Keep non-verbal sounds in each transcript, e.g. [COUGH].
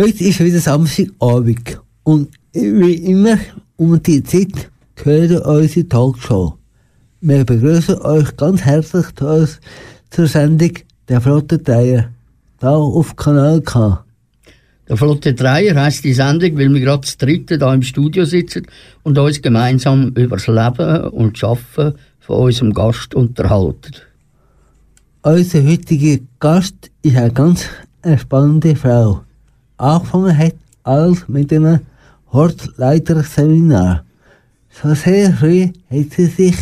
Heute ist wieder Samstagabend und wie immer um die Zeit gehört unsere Talkshow. Wir begrüßen euch ganz herzlich zu uns zur Sendung Der Flotte Dreier, da auf Kanal K. Der Flotte Dreier heisst die Sendung, weil wir gerade das dritte da im Studio sitzen und uns gemeinsam über das Leben und das Arbeiten von unserem Gast unterhalten. Unser heutiger Gast ist eine ganz spannende Frau. Angefangen hat alles mit einem Hortleiterseminar. Schon sehr früh hat sie sich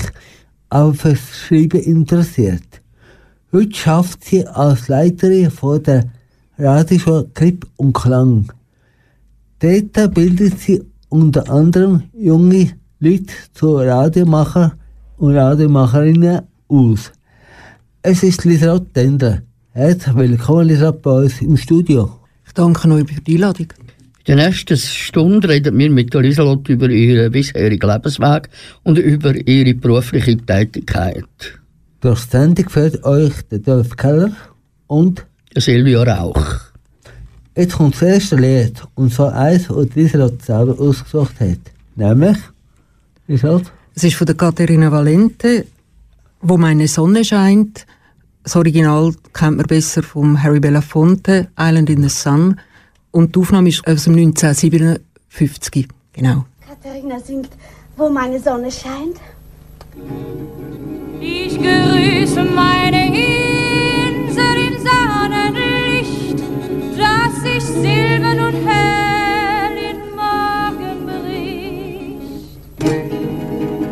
auf das Schreiben interessiert. Heute schafft sie als Leiterin von der Radioschule Klipp und Klang. Dort bildet sie unter anderem junge Leute zu Radiomacher und Radiomacherinnen aus. Es ist Lisrat Tender. Herzlich willkommen, Lisrat, bei uns im Studio. Ich danke euch für die Einladung. In der nächsten Stunde reden wir mit Lieselot über ihren bisherigen Lebensweg und über ihre berufliche Tätigkeit. Durch Sendung führt euch der Dolph Keller und Silvia Rauch. Jetzt kommt das erste Lied, und zwar eins, das Lieselot selber ausgesucht hat. Nämlich, Lieselot? Es ist von der Katharina Valente, wo meine Sonne scheint. Das Original kennt man besser vom Harry Belafonte, Island in the Sun. Und die Aufnahme ist aus dem 1957. Genau. Katharina singt, wo meine Sonne scheint. Ich grüße meine Insel in Sonnenlicht, das sich silbern und hell in Morgen bricht.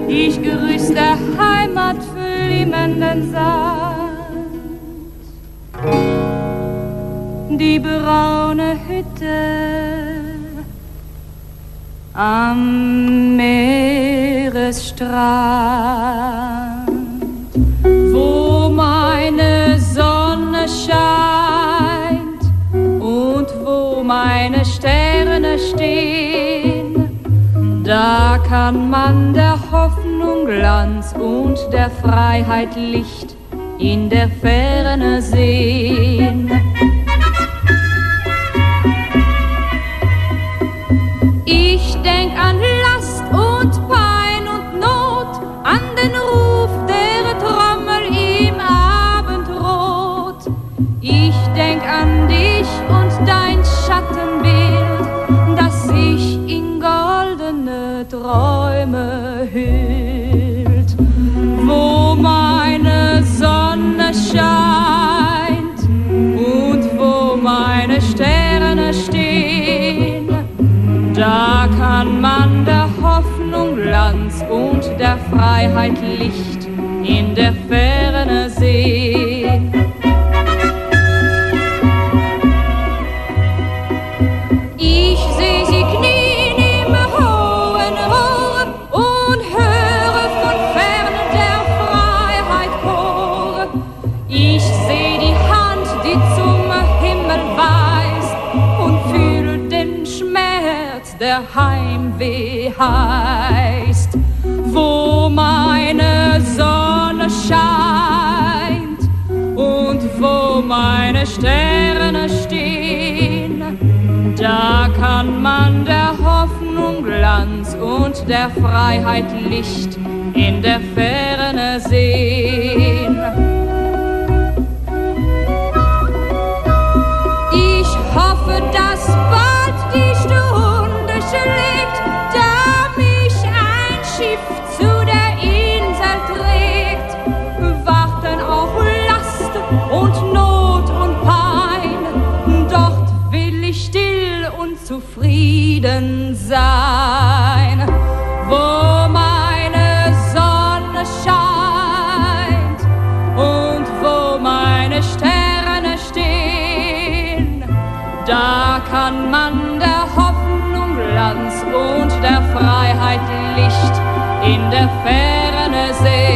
Ich grüße der Heimat flimmenden Sand, die braune Hütte am Meeresstrand, wo meine Sonne scheint und wo meine Sterne stehen. Da kann man der Hoffnung Glanz und der Freiheit Licht in der Ferne sehen. Ich Freiheit Licht in der Ferne meine Sterne stehen, da kann man der Hoffnung Glanz und der Freiheit Licht in der Ferne sehen. Sein. Wo meine Sonne scheint und wo meine Sterne stehen, da kann man der Hoffnung Glanz und der Freiheit Licht in der Ferne sehen.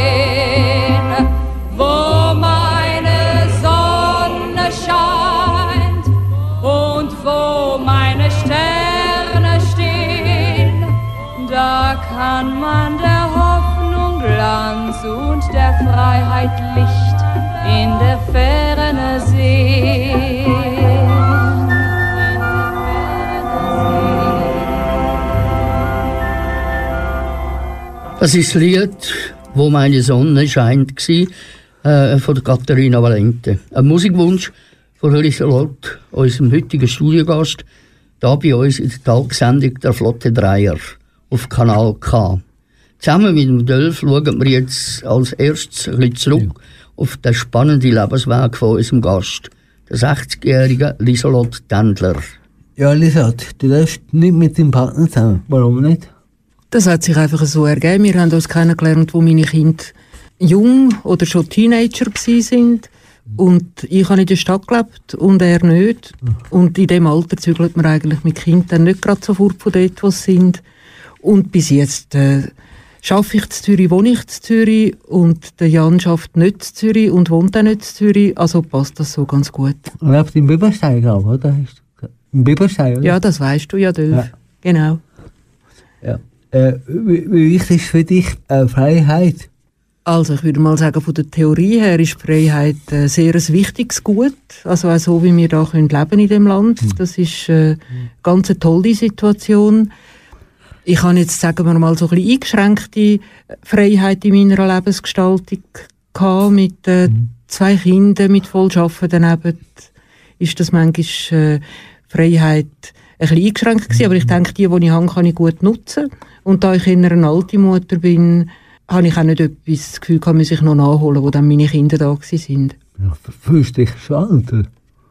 Das ist das Lied, wo meine Sonne scheint, war, äh, von Katharina Valente. Ein Musikwunsch von Lieselot, unserem heutigen Studiogast, da bei uns in der Tagsendung der Flotte Dreier auf Kanal K. Zusammen mit dem Dölf schauen wir jetzt als erstes ein bisschen zurück ja. auf den spannenden Lebensweg von unserem Gast, der 60-jährigen Lieselot Tendler. Ja, Lieselot, du darfst nicht mit deinem Partner zusammen. Warum nicht? Das hat sich einfach so ergeben. Wir haben uns kennengelernt, wo meine Kinder jung oder schon Teenager sind. Und ich habe in der Stadt gelebt und er nicht. Und in dem Alter zügelt man eigentlich mit Kindern nicht gerade sofort von dort, wo sie sind. Und bis jetzt äh, schaffe ich in Zürich, wohne ich in Zürich und der Jan schafft nicht in Zürich und wohnt auch nicht in Zürich. Also passt das so ganz gut. Er lebt im Biberstein, glaube ich, oder? Im Biberstein, oder? Ja, das weißt du ja, Dölf. Ja. Genau. Ja. Äh, wie, wichtig ist für dich äh, Freiheit? Also ich würde mal sagen, von der Theorie her ist Freiheit äh, sehr ein wichtiges Gut. Also auch so, wie wir da können leben in dem Land. Mhm. Das ist äh, ganz eine tolle Situation. Ich habe jetzt, sagen wir mal, so ein bisschen eingeschränkte Freiheit in meiner Lebensgestaltung gehabt, mit äh, mhm. zwei Kindern, mit Vollschaffen daneben. Ist das manchmal äh, Freiheit bisschen eingeschränkt gewesen. Mhm. Aber ich denke, die, die ich habe, kann ich gut nutzen. Und da ich in einer alte Mutter bin, habe ich auch nicht etwas das Gefühl, kann man sich noch nachholen, wo dann meine Kinder da sind. Ja, fühlst dich schon alt?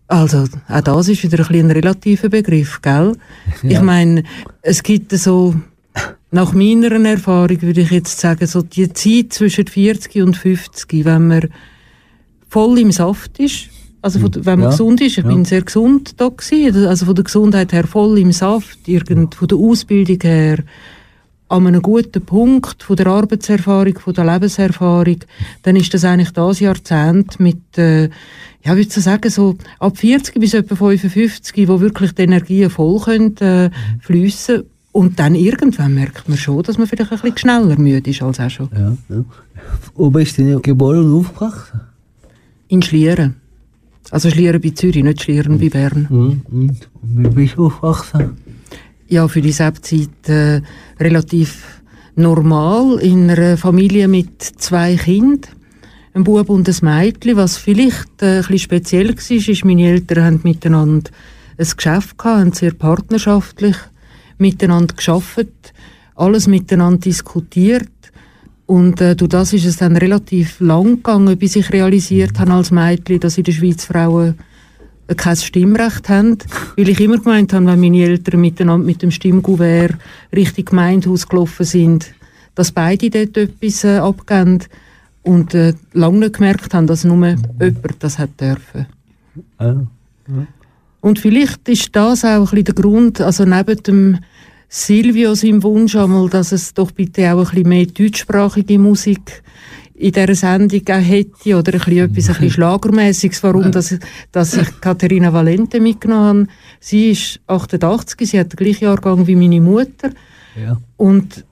Also, auch das ist wieder ein, ein relativer Begriff, gell? [LAUGHS] Ja. Ich meine, es gibt so, nach meiner Erfahrung würde ich jetzt sagen, so die Zeit zwischen 40 und 50, wenn man voll im Saft ist, also von, wenn man ja. gesund ist, ich ja. bin sehr gesund da gewesen, also von der Gesundheit her voll im Saft, irgend, von der Ausbildung her, an einem guten Punkt von der Arbeitserfahrung, von der Lebenserfahrung, dann ist das eigentlich das Jahrzehnt mit, äh, ja, würde ich sagen, so ab 40 bis etwa 55, wo wirklich die Energien voll können, äh, fliessen. Und dann irgendwann merkt man schon, dass man vielleicht ein bisschen schneller müde ist als auch schon. Ja, ja. Wo bist du denn geboren und aufgewachsen? In Schlieren. Also Schlieren bei Zürich, nicht Schlieren bei Bern. Und, und wie bist du aufgewachsen? ja für die Zeit äh, relativ normal in einer Familie mit zwei Kindern, ein Bub und ein Mädchen. Was vielleicht äh, ein bisschen speziell war, ist, meine Eltern haben miteinander ein Geschäft gehabt, haben sehr partnerschaftlich miteinander geschafft, alles miteinander diskutiert. Und äh, durch das ist es dann relativ lang gegangen, bis ich realisiert habe als Mädchen, dass in der Schweiz Frauen kein Stimmrecht haben, weil ich immer gemeint habe, wenn meine Eltern miteinander mit dem Stimmgouvert Richtung Gemeindehaus gelaufen sind, dass beide dort etwas äh, abgeben und äh, lange nicht gemerkt haben, dass nur jemand das hat dürfen. Ja. Ja. Und vielleicht ist das auch ein bisschen der Grund, also neben dem Silvio seinem Wunsch einmal, dass es doch bitte auch ein bisschen mehr deutschsprachige Musik in dieser Sendung auch hätte oder ein bisschen etwas ein bisschen Schlagermäßiges, warum dass, dass ich Katharina Valente mitgenommen habe. Sie ist 88, sie hat den gleichen Jahrgang wie meine Mutter. Ja. Und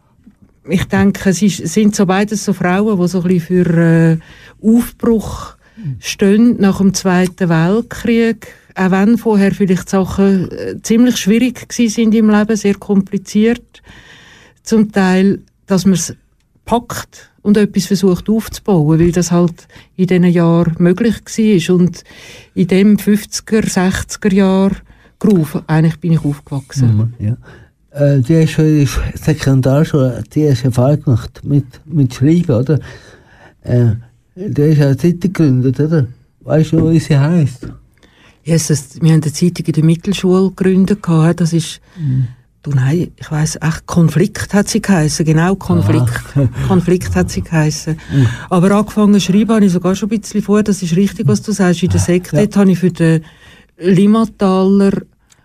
ich denke, sie sind so beides so Frauen, die so ein bisschen für äh, Aufbruch stehen nach dem Zweiten Weltkrieg. Auch wenn vorher vielleicht Sachen äh, ziemlich schwierig sind im Leben, sehr kompliziert. Zum Teil, dass man es packt und etwas versucht aufzubauen, weil das halt in diesen Jahren möglich war. Und in dem 50er, 60er Jahr Groove, eigentlich bin ich aufgewachsen. Mhm, ja. Äh, du hast schon in der Sekundarschule die erste Erfahrung gemacht mit, mit Schreiben, oder? Äh, du hast eine Zeitung gegründet, oder? Weißt du, wie sie heisst? Yes, wir haben eine Zeitung in der Mittelschule gegründet. Das ist mhm. Du, nein, ich weiss, echt, Konflikt hat sie geheissen, genau, Konflikt. [LAUGHS] Konflikt hat sie geheissen. Mhm. Aber angefangen zu schreiben habe ich sogar schon ein bisschen vor, das ist richtig, was du sagst. In der Sekte ja. habe ich für den Limmataler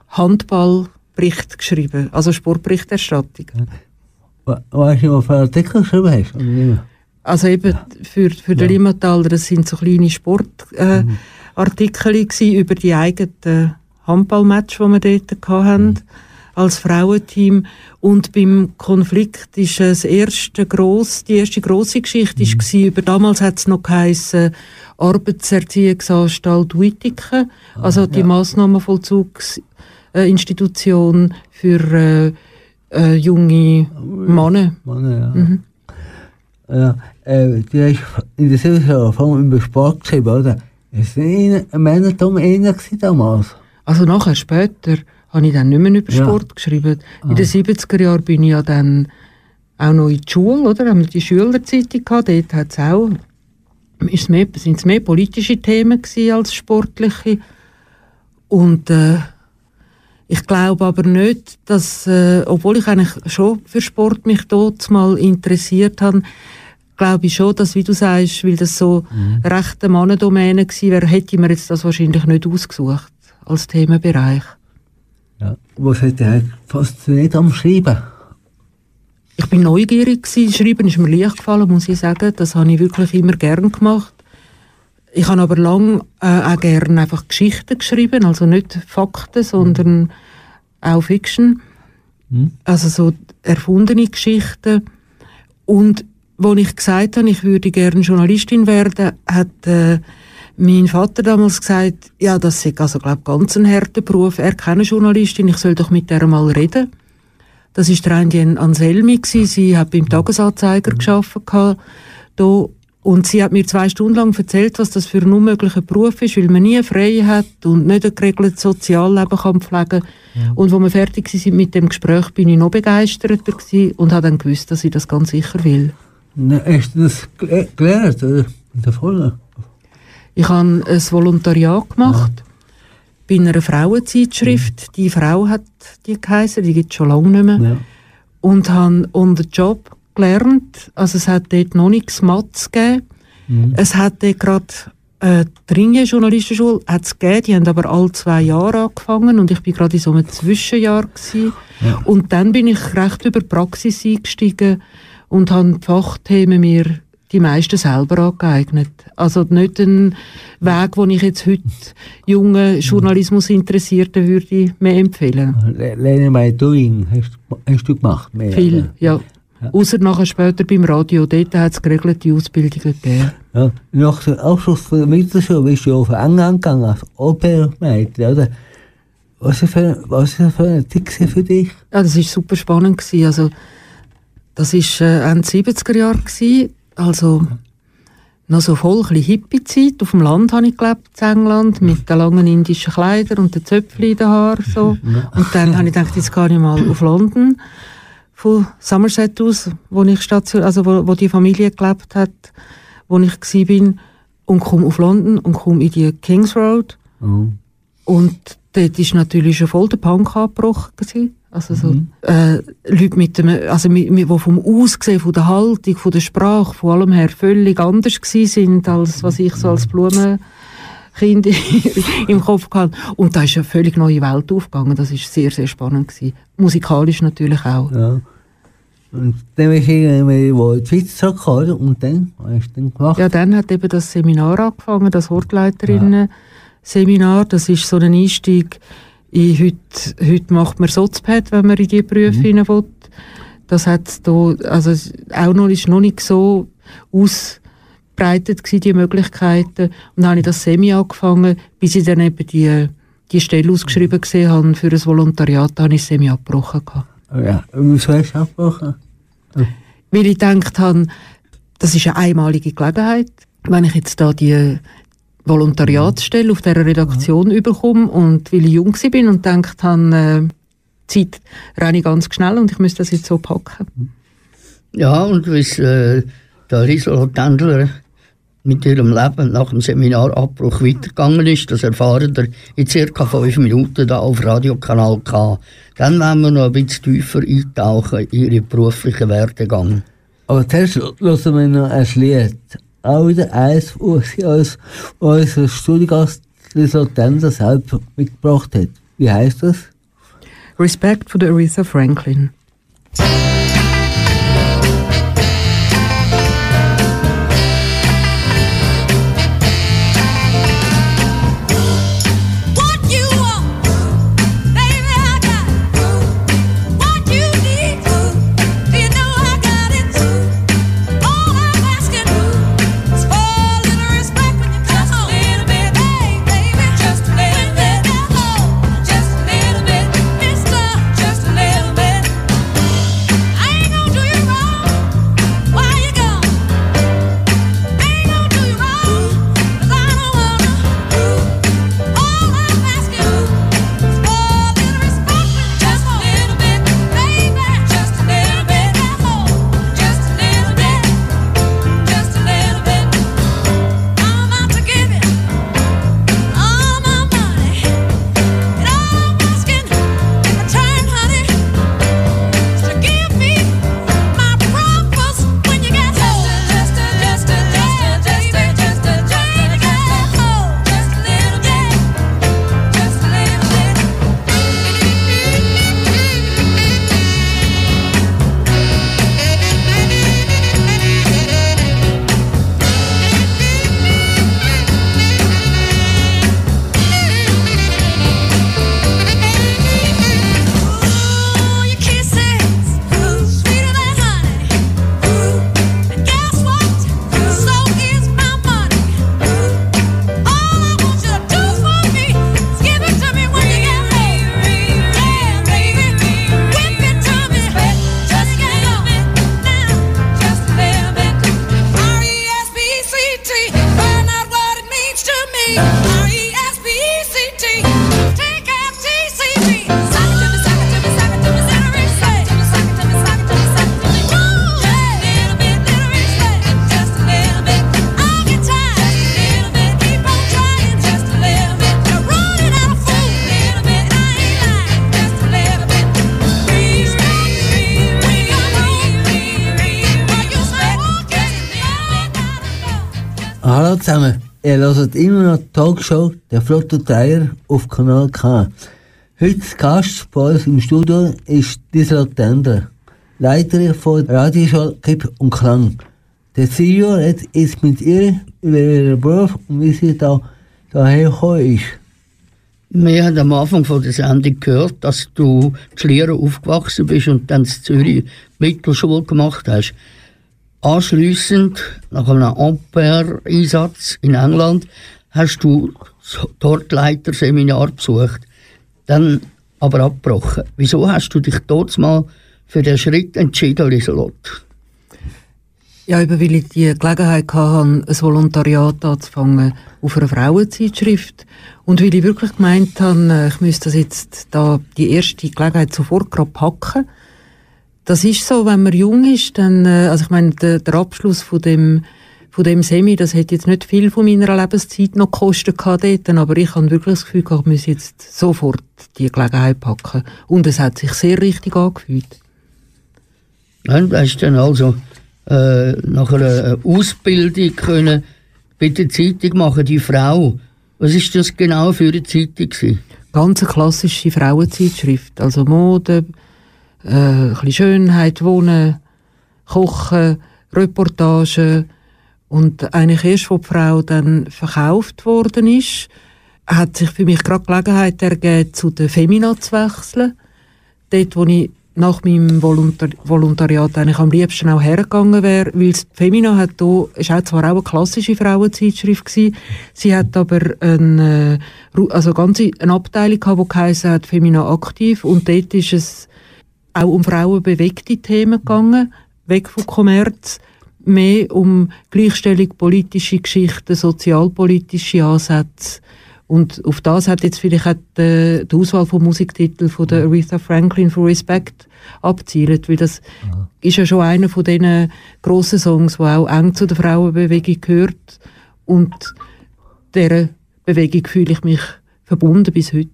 Handballbericht geschrieben, also Sportberichterstattung. Weißt du, was für Artikel geschrieben hast? Also eben für, für den ja. Limmataler, das sind so kleine Sportartikel äh, mhm. Über die eigenen Handballmatch, die wir dort hatten. Mhm als Frauenteam. Und beim Konflikt ist das erste gross, die erste grosse Geschichte mhm. war, über damals hat es noch geheissen, Arbeitserziehungsanstalt Wittiken, ah, also die ja. Massnahmenvollzugsinstitution für äh, äh, junge Männer. Männer ja. Mhm. Ja, äh, du hast in der Silberform über Sport geschrieben, oder? Es war ein Männertum einer damals. Also nachher, später, habe ich dann nicht mehr über Ja. Sport geschrieben. In den 70er Jahren bin ich ja dann auch noch in die Schule, oder? Haben wir die Schülerzeitung gehabt, dort hat's auch, ist mehr, sind es mehr politische Themen gewesen als sportliche. Und äh, ich glaube aber nicht, dass, äh, obwohl ich eigentlich schon für Sport mich dort mal interessiert habe, glaube ich schon, dass, wie du sagst, weil das so rechte Mannendomäne gewesen wäre, hätte ich mir jetzt das wahrscheinlich nicht ausgesucht als Themenbereich. Ja. Was hat dich fasziniert am Schreiben? Ich bin neugierig gewesen. Schreiben ist mir leicht gefallen, muss ich sagen. Das habe ich wirklich immer gern gemacht. Ich habe aber lang äh, auch gern einfach Geschichten geschrieben, also nicht Fakten, sondern auch Fiction. Also so erfundene Geschichten. Und wo ich gesagt habe, ich würde gerne Journalistin werden, hat äh, mein Vater damals gesagt, ja, das ist also glaub ganz ein harter Beruf. Er keine Journalistin, ich soll doch mit der mal reden. Das ist der Indien Anselmi gsi. Sie hat beim Tagesanzeiger geschafft da und sie hat mir zwei Stunden lang erzählt, was das für ein unmöglicher Beruf ist, weil man nie frei hat und nicht ein geregeltes Sozialleben kann pflegen. Und wo wir fertig sind mit dem Gespräch, bin ich noch begeisterter und habe dann gewusst, dass ich das ganz sicher will. Na, hast du das gel- gelernt, oder? In der Folge? Ich habe ein Volontariat gemacht bei einer Frauenzeitschrift. Die Frau hat die geheißen, die gibt es schon lange nicht mehr. Ja. Und habe the job gelernt. Also es hat dort noch nichts Matz gegeben. Es hat dort gerade äh, die Ringe Journalistenschule hat's gegeben, die haben aber alle zwei Jahre angefangen und ich bin gerade in so einem Zwischenjahr gewesen. Und dann bin ich recht über die Praxis eingestiegen und habe die Fachthemen mir die meisten selber angeeignet. Also nicht ein Weg, den ich jetzt heute jungen Journalismusinteressierten würde mehr empfehlen. Le- Learning by doing hast, hast du gemacht? Mehr, Viel, oder? ja. Außer nachher später beim Radio, dort hat es geregelte Ausbildungen gegeben. Ja. Nach dem Abschluss von der Mittelschule bist du auf England gegangen als Opermädchen, oder? Was für, was ist für ein Tick für dich? Ja, das war super spannend. Gewesen. Also, das war äh, Ende 70er Jahre. Also noch so voll ein bisschen Hippie-Zeit. Auf dem Land habe ich gelebt, in England, mit den langen indischen Kleidern und den Zöpfchen in den Haaren. So. Und dann habe ich gedacht, jetzt gehe ich mal auf London. Von Somerset aus, wo ich station, also wo, wo die Familie gelebt hat, wo ich bin und komme auf London und komme in die Kings Road. Oh. Und dort ist natürlich schon voll der Punk angebrochen. Gewesen. Also so, äh, Leute mit dem, also mit, mit, die vom Aussehen, von der Haltung, von der Sprache, von allem her völlig anders gewesen sind, als was ich so als Blumenkind [LAUGHS] im Kopf hatte. Und da ist eine völlig neue Welt aufgegangen. Das ist sehr, sehr spannend gewesen. Musikalisch natürlich auch. Ja. Und dann bist du irgendwie wo in die Schweiz zurückgekommen? Und dann, was hast du dann gemacht? Ja, dann hat eben das Seminar angefangen, das Hortleiterinnen-Seminar. Das ist so ein Einstieg in heute, heute macht man Sozpad, wenn man in die Berufe Mhm. hinein will. Das hat da, also auch noch, ist noch nicht so ausbreitet gewesen, die Möglichkeiten. Und dann habe ich das Semi angefangen, bis ich dann eben die, die Stelle ausgeschrieben gesehen habe für ein Volontariat, da habe ich das Semi abgebrochen. Oh Ja, wieso hast du abgebrochen? Weil ich gedacht habe, das ist eine einmalige Gelegenheit. Wenn ich jetzt da die Volontariatsstelle auf dieser Redaktion überkomme und weil ich jung bin und gedacht habe, äh, die Zeit renne ich ganz schnell und ich müsste das jetzt so packen. Ja, und wie es äh, der Gisela Tendler mit ihrem Leben nach dem Seminarabbruch weitergegangen ist, das erfahren wir in circa fünf Minuten da auf Radiokanal K. Dann werden wir noch ein bisschen tiefer eintauchen in ihren beruflichen Werdegang. Aber zuerst hören wir noch ein Lied. Auch wieder eins, was sie als Studiogast Lisa Tender selbst mitgebracht hat. Wie heißt das? Respect for the Aretha Franklin. Hört immer noch die Talkshow der Flotte Dreier auf Kanal K. Heute zu Gast bei uns im Studio ist Gisela Tender, Leiterin von Radioschule Kipp und Klang. Der CEO redet jetzt mit ihr über ihren Beruf und wie sie da daher gekommen ist. Wir haben am Anfang von der Sendung gehört, dass du in Schlieren aufgewachsen bist und dann in Zürich Mittelschule gemacht hast. Anschliessend, nach einem Ampere-Einsatz in England, hast du dort Leiterseminar besucht. Dann aber abgebrochen. Wieso hast du dich dort mal für den Schritt entschieden, Lieselotte? Ja, eben weil ich die Gelegenheit hatte, ein Volontariat anzufangen auf einer Frauenzeitschrift. Und weil ich wirklich gemeint habe, ich müsste das jetzt da die erste Gelegenheit sofort gerade packen. Das ist so, wenn man jung ist, dann, äh, also ich meine, der, der Abschluss von dem, von dem Semi, das hat jetzt nicht viel von meiner Lebenszeit noch gekostet dort, aber ich habe wirklich das Gefühl gehabt, ich muss jetzt sofort die Gelegenheit packen. Und es hat sich sehr richtig angefühlt. Ja, du hast dann also äh, nach einer Ausbildung können bei der Zeitung machen, die Frau. Was ist das genau für eine Zeitung gewesen? ganz eine klassische Frauenzeitschrift. Also Mode, äh, ein bisschen Schönheit, Wohnen, Kochen, Reportagen. Und eigentlich erst, wo die Frau dann verkauft worden ist, hat sich für mich gerade Gelegenheit ergeben, zu der Femina zu wechseln. Dort, wo ich nach meinem Voluntar Volontariat eigentlich am liebsten auch hergegangen wäre, weil die Femina hat da, ist zwar auch eine klassische Frauenzeitschrift gewesen, sie hat aber eine, äh, Ru- also ganze, eine Abteilung gehabt, die geheissen hat Femina aktiv und dort ist es auch um frauenbewegte Themen gegangen, weg vom Kommerz, mehr um Gleichstellung, politische Geschichten, sozialpolitische Ansätze. Und auf das hat jetzt vielleicht auch die, die Auswahl von Musiktiteln von der Aretha Franklin für Respect abzielt, weil das ist ja schon einer von diesen grossen Songs, der auch eng zu der Frauenbewegung gehört. Und dieser Bewegung fühle ich mich verbunden bis heute.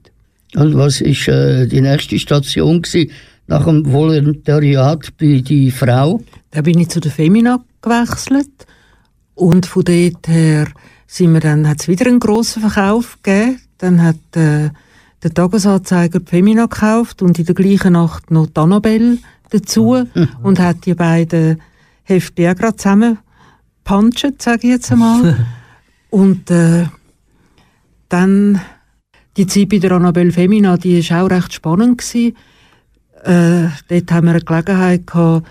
Und was ist äh, die nächste Station gewesen, nach dem Volontariat bei die Frau? Dann bin ich zu der Femina gewechselt und von dort her sind wir dann, hat es wieder einen grossen Verkauf gegeben. Dann hat äh, der Tagesanzeiger die Femina gekauft und in der gleichen Nacht noch die Annabelle dazu und hat die beiden Hefte auch gerade zusammen punchen, sage ich jetzt einmal. [LAUGHS] und äh, dann die Zeit bei der Annabelle Femina, die ist auch recht spannend gewesen. Äh, dort haben wir eine Gelegenheit gehabt,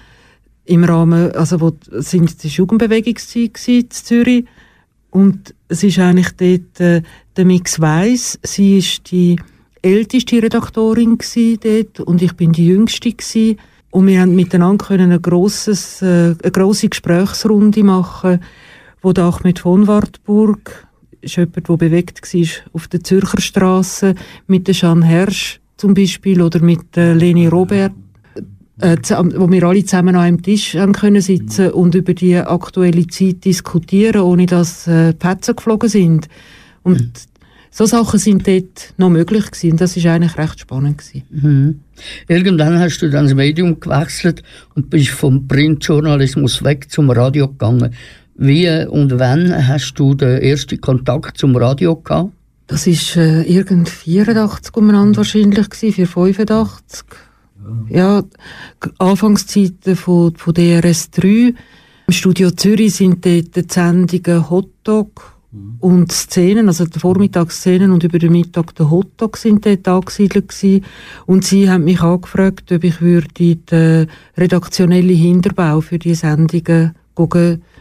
im Rahmen, also wo sind die Jugendbewegungszeit in Zürich. Und es ist eigentlich dort äh, der Mix Weiss, sie ist die älteste Redaktorin dort und ich bin die jüngste gsi und wir haben miteinander können ein grosses, äh, eine grosse Gesprächsrunde machen, wo der Ahmed von Wartburg ist jemand, der bewegt war auf der Zürcher Straße mit der Jeanne Hersch zum Beispiel oder mit äh, Leni Robert äh, wo wir alle zusammen an einem Tisch haben können sitzen und über die aktuelle Zeit diskutieren, ohne dass äh, Fetzen geflogen sind. Und so Sachen sind dort noch möglich gewesen. Das ist eigentlich recht spannend gewesen. Mhm. Irgendwann hast du dann das Medium gewechselt und bist vom Printjournalismus weg zum Radio gegangen. Wie und wann hast du den ersten Kontakt zum Radio gehabt? Das ist äh, irgend 84 umeinander wahrscheinlich gewesen, für 85. Ja, Anfangszeiten von, von DRS3. Im Studio Zürich sind dort die Sendungen Hotdog und Szenen, also die Vormittagsszenen und über den Mittag der Hotdog sind dort angesiedelt gewesen. Und sie haben mich angefragt, ob ich würde den redaktionellen Hinterbau für die Sendungen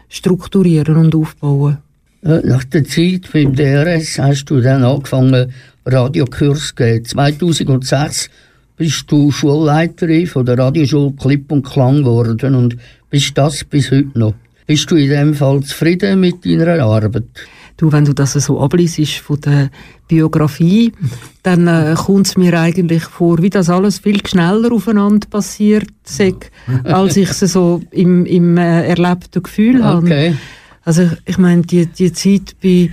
strukturieren und aufbauen. Äh, Nach der Zeit beim DRS hast du dann angefangen, Radiokurs zu geben. 2006 bist du Schulleiterin von der Radioschule Klipp und Klang geworden und bist das bis heute noch. Bist du in dem Fall zufrieden mit deiner Arbeit? Du, wenn du das so abliest von der Biografie, dann äh, kommt es mir eigentlich vor, wie das alles viel schneller aufeinander passiert, sag, als ich es so im, im äh, erlebten Gefühl [LAUGHS] habe. Also ich meine, die, die Zeit bei,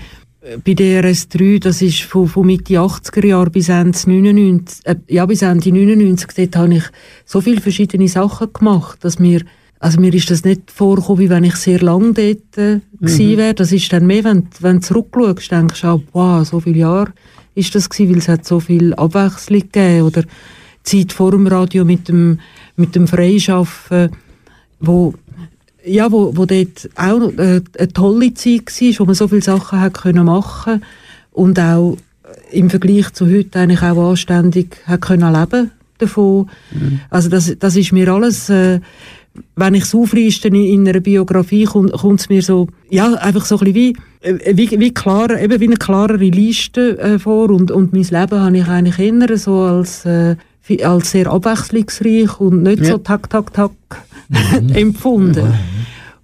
bei DRS3, das ist von, von Mitte 80er Jahre bis Ende 99, äh, ja, bis Ende 99, dort habe ich so viele verschiedene Sachen gemacht, dass mir also mir ist das nicht vorgekommen, wie wenn ich sehr lang dort äh, gewesen wäre. Das ist dann mehr, wenn, wenn du zurückschaust, denkst du wow, so viele Jahre ist das gewesen, weil es hat so viel Abwechslung gegeben. Oder Zeit vor dem Radio mit dem, mit dem Freischaffen, wo, ja, wo, wo dort auch äh, eine tolle Zeit war, wo man so viele Sachen hat können machen und auch im Vergleich zu heute eigentlich auch anständig hat können leben davon. Also das, das ist mir alles, äh, wenn ich es aufliste in, in einer Biografie, kommt es mir so, ja, einfach so ein bisschen wie, äh, wie, wie, klar, eben wie eine klarere Liste äh, vor und, und mein Leben habe ich eigentlich eher so als, äh, als sehr abwechslungsreich und nicht Ja. so tak, tak, tak [LAUGHS] empfunden.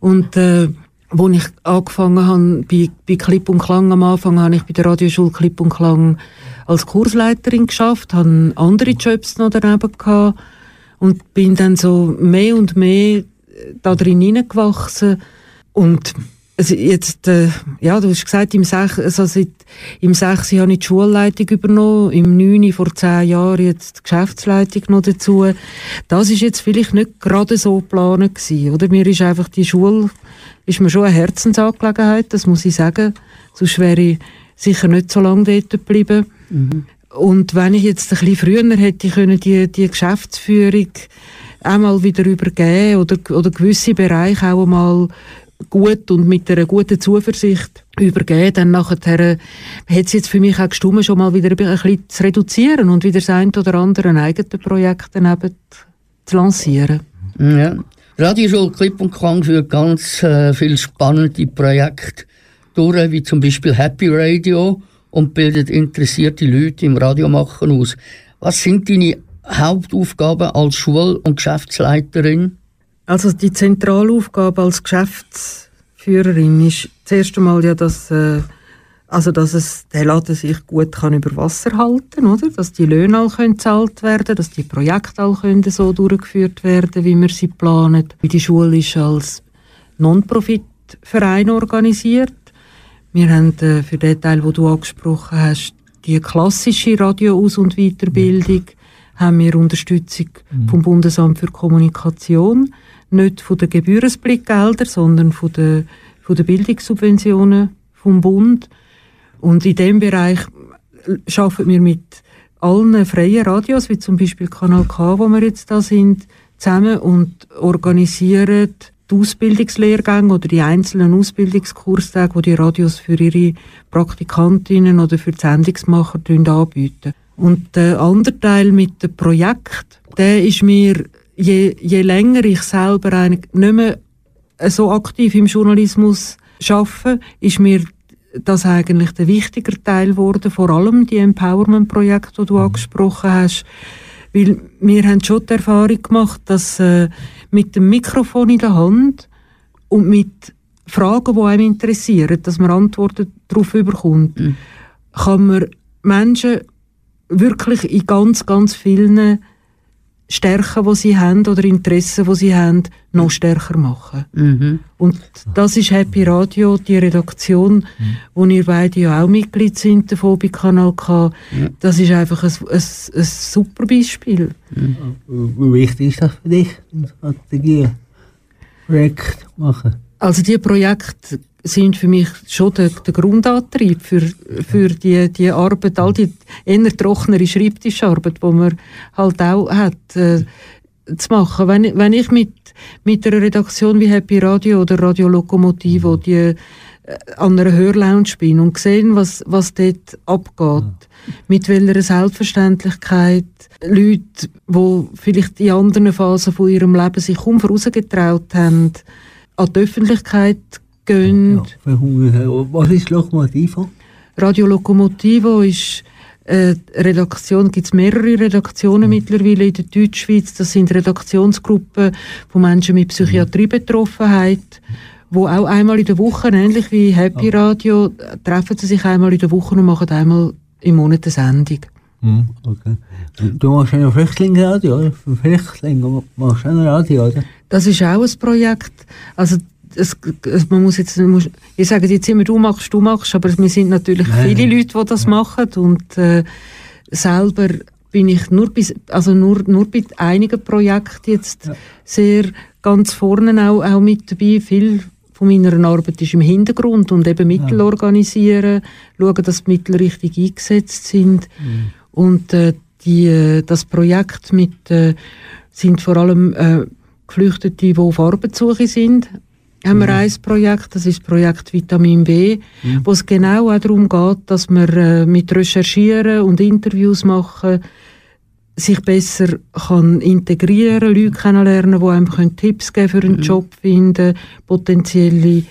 Und äh, wo ich angefangen habe, bei, bei Clip und Klang am Anfang, habe ich bei der Radioschule Clip und Klang als Kursleiterin geschafft, habe andere Jobs noch daneben gehabt und bin dann so mehr und mehr äh, da drin hineingewachsen und also jetzt, äh, ja, du hast gesagt, im 6, also seit, im 6 habe ich die Schulleitung übernommen, im 9 vor 10 Jahren jetzt die Geschäftsleitung noch dazu. Das ist jetzt vielleicht nicht gerade so geplant gewesen, oder? Mir ist einfach die Schule, ist mir schon eine Herzensangelegenheit, das muss ich sagen. Sonst wäre ich sicher nicht so lange dort geblieben. Und wenn ich jetzt ein bisschen früher hätte können, die, die Geschäftsführung einmal wieder übergeben oder, oder gewisse Bereiche auch einmal gut und mit einer guten Zuversicht übergeben, dann nachher hätte es jetzt für mich auch gestimmt, schon mal wieder ein bisschen zu reduzieren und wieder das ein oder andere eigene Projekt daneben zu lancieren. Ja. Radioschule Clip und Klang führt ganz äh, viele spannende Projekte durch, wie zum Beispiel Happy Radio und bildet interessierte Leute im Radiomachen aus. Was sind deine Hauptaufgaben als Schul- und Geschäftsleiterin? Also die Zentralaufgabe als Geschäftsführerin ist zuerst einmal ja, dass, äh, also dass es der Laden sich gut kann über Wasser halten, oder? Dass die Löhne all können gezahlt werden, dass die Projekte all können so durchgeführt werden, wie wir sie planen. Die Schule ist als Non-Profit-Verein organisiert. Wir haben äh, für den Teil, wo du angesprochen hast, die klassische Radio-Aus- und Weiterbildung, haben wir Unterstützung vom Bundesamt für Kommunikation, nicht von den Gebührensblickgeldern, sondern von den, von den Bildungssubventionen vom Bund. Und in dem Bereich arbeiten wir mit allen freien Radios, wie zum Beispiel Kanal K, wo wir jetzt da sind, zusammen und organisieren die Ausbildungslehrgänge oder die einzelnen Ausbildungskurstage, die die Radios für ihre Praktikantinnen oder für die Sendungsmacher anbieten. Und der andere Teil mit dem Projekt, der ist mir, je, je länger ich selber eigentlich nicht mehr so aktiv im Journalismus arbeite, ist mir das eigentlich der wichtiger Teil geworden, vor allem die Empowerment-Projekte, die du angesprochen hast. Weil wir haben schon die Erfahrung gemacht, dass äh, mit dem Mikrofon in der Hand und mit Fragen, die einem interessieren, dass man Antworten darauf überkommt, kann man Menschen wirklich in ganz, ganz vielen Stärken, die sie haben oder Interessen, die sie haben, noch stärker machen. Mhm. Und das ist Happy Radio, die Redaktion, wo ihr beide ja auch Mitglied sind davon bei Kanal K. Das ist einfach ein, ein, ein super Beispiel. Wie wichtig ist das für dich, Strategie, Projekt machen? Also die Projekte sind für mich schon der, der Grundantrieb für, für die, die Arbeit, all die eher trockenere Schreibtischarbeit, die man halt auch hat, äh, zu machen. Wenn, wenn ich mit, mit einer Redaktion wie Happy Radio oder Radio Lokomotivo die äh, an einer Hörlounge bin und sehen, was, was dort abgeht, mit welcher Selbstverständlichkeit Leute, die vielleicht in anderen Phasen von ihrem Leben sich kaum vorausgetraut haben, an die Öffentlichkeit gehen. Ja. Was ist Lokomotivo? Radio Lokomotivo ist äh, Redaktion, gibt es mehrere Redaktionen mittlerweile in der Deutschschweiz. Das sind Redaktionsgruppen von Menschen mit Psychiatriebetroffenheit, wo auch einmal in der Woche, ähnlich wie Happy Radio, treffen sie sich einmal in der Woche und machen einmal im Monat eine Sendung. Hm, okay. Du machst ja Flüchtlingsradio, oder? Flüchtlinge machst noch Radio, oder? Das ist auch ein Projekt. Also es, es, man muss jetzt, man muss, ich sage jetzt immer, du machst, du machst, aber wir sind natürlich Nein. viele Leute, die das machen und äh, selber bin ich nur, bis, also nur, nur bei einigen Projekten jetzt sehr ganz vorne auch, auch mit dabei. Viel von meiner Arbeit ist im Hintergrund und eben Mittel organisieren, schauen, dass die Mittel richtig eingesetzt sind. Und äh, die, äh, das Projekt mit, äh, sind vor allem äh, Geflüchtete, die auf Arbeitssuche sind. Haben wir ein Projekt, das ist das Projekt Vitamin B, wo es genau auch darum geht, dass wir äh, mit Recherchieren und Interviews machen, sich besser kann integrieren, Leute kennenlernen, die einem können Tipps geben für einen Job finden, potenzielle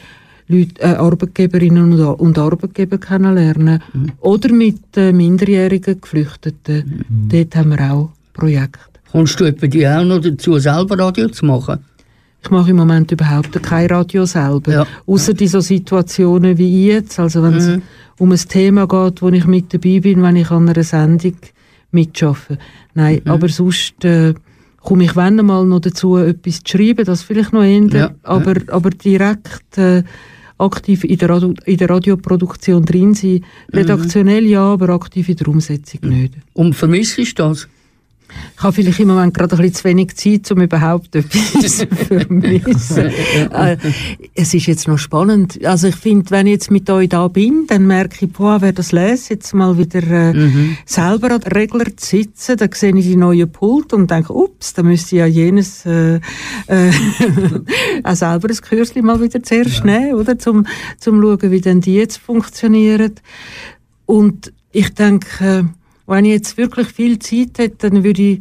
Leute, äh, Arbeitgeberinnen und, und Arbeitgeber kennenlernen. Oder mit äh, minderjährigen Geflüchteten. Dort haben wir auch Projekte. Kommst du etwa die auch noch dazu, selber Radio zu machen? Ich mache im Moment überhaupt kein Radio selber. Ja. Außer in so Situationen wie jetzt. Also wenn es um ein Thema geht, wo ich mit dabei bin, wenn ich an einer Sendung mitschaffe. Nein, aber sonst äh, komme ich wenn mal noch dazu, etwas zu schreiben, das vielleicht noch ändert. Ja, aber, aber direkt äh, aktiv in der, Radio, in der Radioproduktion drin sein. Redaktionell ja, aber aktiv in der Umsetzung nicht. Und vermisst du das? Ich habe vielleicht im Moment gerade ein bisschen zu wenig Zeit, um überhaupt [LAUGHS] etwas zu vermissen. Äh, es ist jetzt noch spannend. Also ich finde, wenn ich jetzt mit euch da bin, dann merke ich, boah, wer das lässt, jetzt mal wieder äh, selber an den Regler zu sitzen, dann sehe ich die neuen Pult und denke, ups, da müsste ich ja jenes äh, äh, [LAUGHS] auch selber ein Kürzchen mal wieder zuerst nehmen, oder? Zum, zum schauen, wie denn die jetzt funktionieren. Und ich denke, äh, wenn ich jetzt wirklich viel Zeit hätte, dann würde ich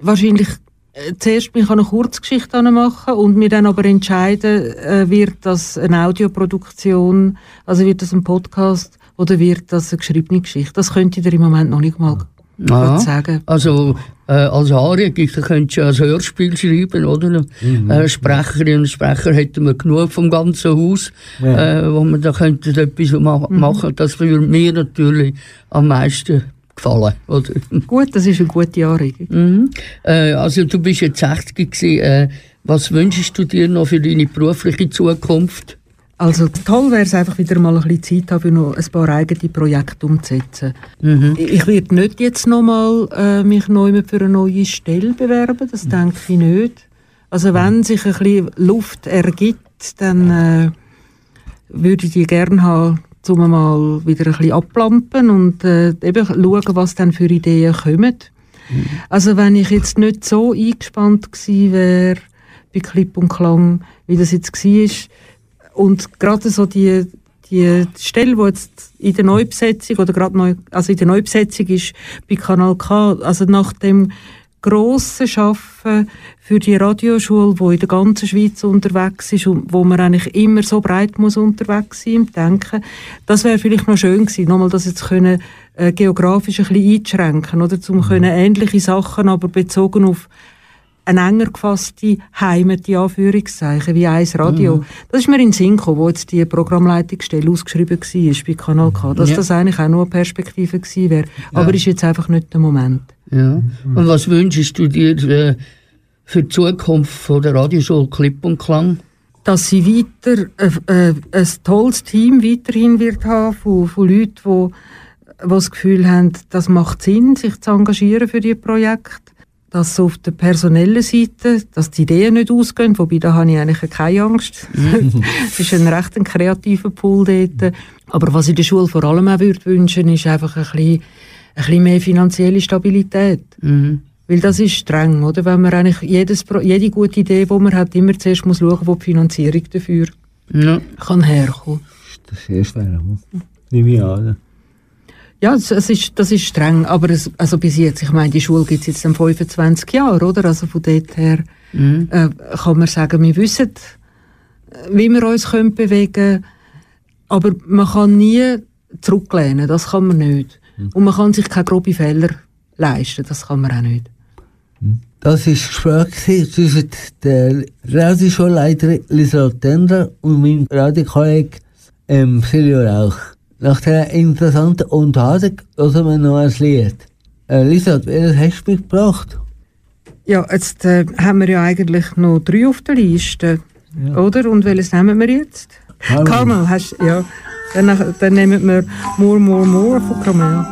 wahrscheinlich äh, zuerst mich eine Kurzgeschichte machen und mir dann aber entscheiden, äh, wird das eine Audioproduktion, also wird das ein Podcast oder wird das eine geschriebene Geschichte. Das könnte ich dir im Moment noch nicht mal Aha. grad sagen. Also äh, als Aria-Gichter könntest du ja ein Hörspiel schreiben, oder? Äh, Sprecherinnen und Sprecher hätten wir genug vom ganzen Haus, Ja. äh, wo man da könnte etwas ma machen. Das würde mir natürlich am meisten gefallen, oder? [LAUGHS] Gut, das ist eine gute Anregung. Mhm. Äh, also du bist jetzt 60 gewesen. Äh, was wünschst du dir noch für deine berufliche Zukunft? Also toll wäre es einfach wieder mal ein bisschen Zeit haben, noch ein paar eigene Projekte umzusetzen. Ich ich werde nicht jetzt nochmal äh, mich neu für eine neue Stelle bewerben, das denke ich nicht. Also wenn sich ein bisschen Luft ergibt, dann äh, würde ich die gerne haben, um mal wieder ein bisschen ablampen und äh, eben schauen, was dann für Ideen kommen. Also wenn ich jetzt nicht so eingespannt gewesen wäre bei Clip und Klang, wie das jetzt war, und gerade so die, die Stelle, die jetzt in der Neubesetzung oder gerade neu, also in der Neubesetzung ist bei Kanal K, also nach dem grossen Schaffen für die Radioschule, wo in der ganzen Schweiz unterwegs ist und wo man eigentlich immer so breit muss unterwegs sein im Denken, das wäre vielleicht noch schön gewesen, nochmal das jetzt können äh, geografisch ein bisschen einzuschränken oder zum können ähnliche Sachen, aber bezogen auf eine enger gefasste Heimat, die Anführungszeichen, wie eins Radio. Das ist mir in den Sinn gekommen, wo jetzt die Programmleitungsstelle ausgeschrieben war bei Kanal K, dass Ja. das eigentlich auch noch eine Perspektive gewesen wäre. Aber ist jetzt einfach nicht der Moment. Ja. Und was wünschst du dir äh, für die Zukunft von der Radioschule Clip und Klang? dass sie weiter äh, äh, ein tolles Team weiterhin wird haben von, von Leuten, die die das Gefühl haben, das macht Sinn, sich zu engagieren für die Projekte. Dass auf der personellen Seite, dass die Ideen nicht ausgehen, wobei da habe ich eigentlich keine Angst. [LAUGHS] Es ist ein recht ein kreativer Pool dort. Aber was ich der Schule vor allem auch würde wünschen, ist einfach ein bisschen, ein bisschen mehr finanzielle Stabilität. Mhm. Weil das ist streng, oder? Wenn man eigentlich jedes, jede gute Idee, die man hat, immer zuerst muss schauen, wo die Finanzierung dafür Ja. kann herkommen. Das ist sehr schwer. hm? Nehme ich an. Ja, es, es ist, das ist streng, aber es, also bis jetzt, ich meine, die Schule gibt es jetzt dann 25 Jahre, oder? Also von dort her äh, kann man sagen, wir wissen, äh, wie wir uns können bewegen aber man kann nie zurücklehnen, das kann man nicht. Und man kann sich keine grobe Fehler leisten, das kann man auch nicht. Das war das Gespräch zwischen der Radioschulleiterin Lisa Tender und meinem Radiokollegen ähm, Silvio Rauch. Nach dieser interessanten Unterhaltung hören wir noch ein Lied. Äh, Lisa, welches hast du mitgebracht? Ja, jetzt äh, haben wir ja eigentlich noch drei auf der Liste, oder? Und welches nehmen wir jetzt? Carmel. Carmel, hast ja. Dann, nach- dann nehmen wir More, More, More von Carmel.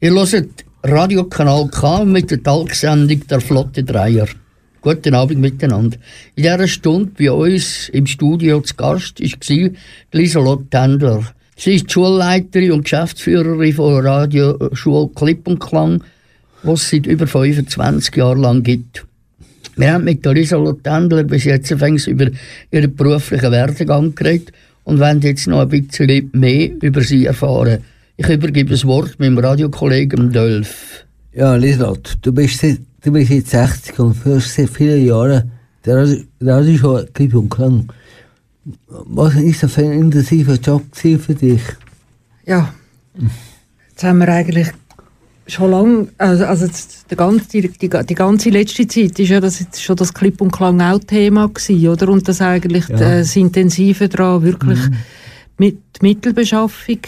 Ihr hört Radiokanal K mit der Talksendung der Flotte Dreier. Guten Abend miteinander. In dieser Stunde bei uns im Studio zu Gast war Lieselotte Tendler. Sie ist die Schulleiterin und Geschäftsführerin von Radioschule Klipp und Klang, die es seit über 25 Jahren lang gibt. Wir haben mit Lieselotte Tendler bis jetzt über ihren beruflichen Werdegang geredet und wollen jetzt noch ein bisschen mehr über sie erfahren. Ich übergebe das Wort meinem Radiokollegen Dolph. Ja, Lieslott, du bist, du bist jetzt 60 und führst seit vielen Jahren der Radio- Radioschule Klipp und Klang. Was ist das für ein intensiver Job für dich? Ja, jetzt haben wir eigentlich schon lange, also, also die, ganze, die, die, die ganze letzte Zeit ist ja das jetzt schon das Clip und Klang auch Thema gewesen, oder? Und das eigentlich Ja. das Intensive daran wirklich mit Mittelbeschaffung